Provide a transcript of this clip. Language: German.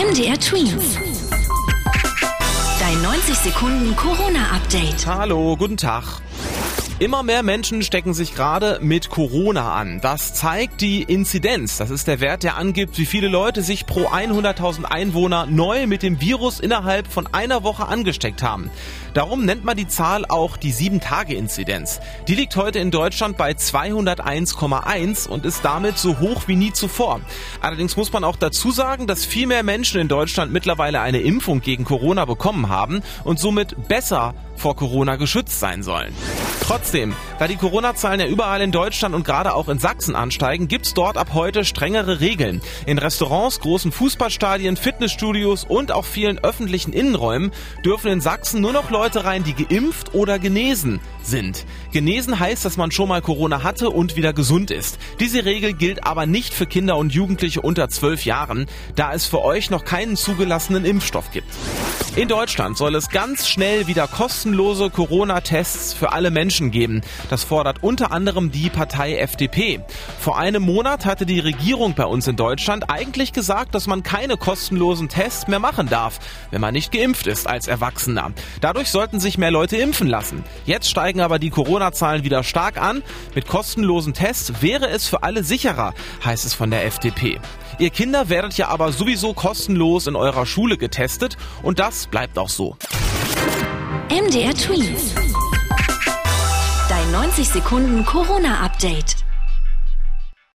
MDR Twins. Dein 90 Sekunden Corona-Update. Hallo, guten Tag. Immer mehr Menschen stecken sich gerade mit Corona an. Das zeigt die Inzidenz. Das ist der Wert, der angibt, wie viele Leute sich pro 100.000 Einwohner neu mit dem Virus innerhalb von einer Woche angesteckt haben. Darum nennt man die Zahl auch die 7-Tage-Inzidenz. Die liegt heute in Deutschland bei 201,1 und ist damit so hoch wie nie zuvor. Allerdings muss man auch dazu sagen, dass viel mehr Menschen in Deutschland mittlerweile eine Impfung gegen Corona bekommen haben und somit besser vor Corona geschützt sein sollen. Trotzdem, da die Corona-Zahlen ja überall in Deutschland und gerade auch in Sachsen ansteigen, gibt's dort ab heute strengere Regeln. In Restaurants, großen Fußballstadien, Fitnessstudios und auch vielen öffentlichen Innenräumen dürfen in Sachsen nur noch Leute rein, die geimpft oder genesen sind. Genesen heißt, dass man schon mal Corona hatte und wieder gesund ist. Diese Regel gilt aber nicht für Kinder und Jugendliche unter 12 Jahren, da es für euch noch keinen zugelassenen Impfstoff gibt. In Deutschland soll es ganz schnell wieder kostenlose Corona-Tests für alle Menschen geben. Das fordert unter anderem die Partei FDP. Vor einem Monat hatte die Regierung bei uns in Deutschland eigentlich gesagt, dass man keine kostenlosen Tests mehr machen darf, wenn man nicht geimpft ist als Erwachsener. Dadurch sollten sich mehr Leute impfen lassen. Jetzt steigen aber die Corona-Zahlen wieder stark an. Mit kostenlosen Tests wäre es für alle sicherer, heißt es von der FDP. Ihr Kinder werdet ja aber sowieso kostenlos in eurer Schule getestet und das bleibt auch so. MDR Twins. Dein 90 Sekunden Corona-Update.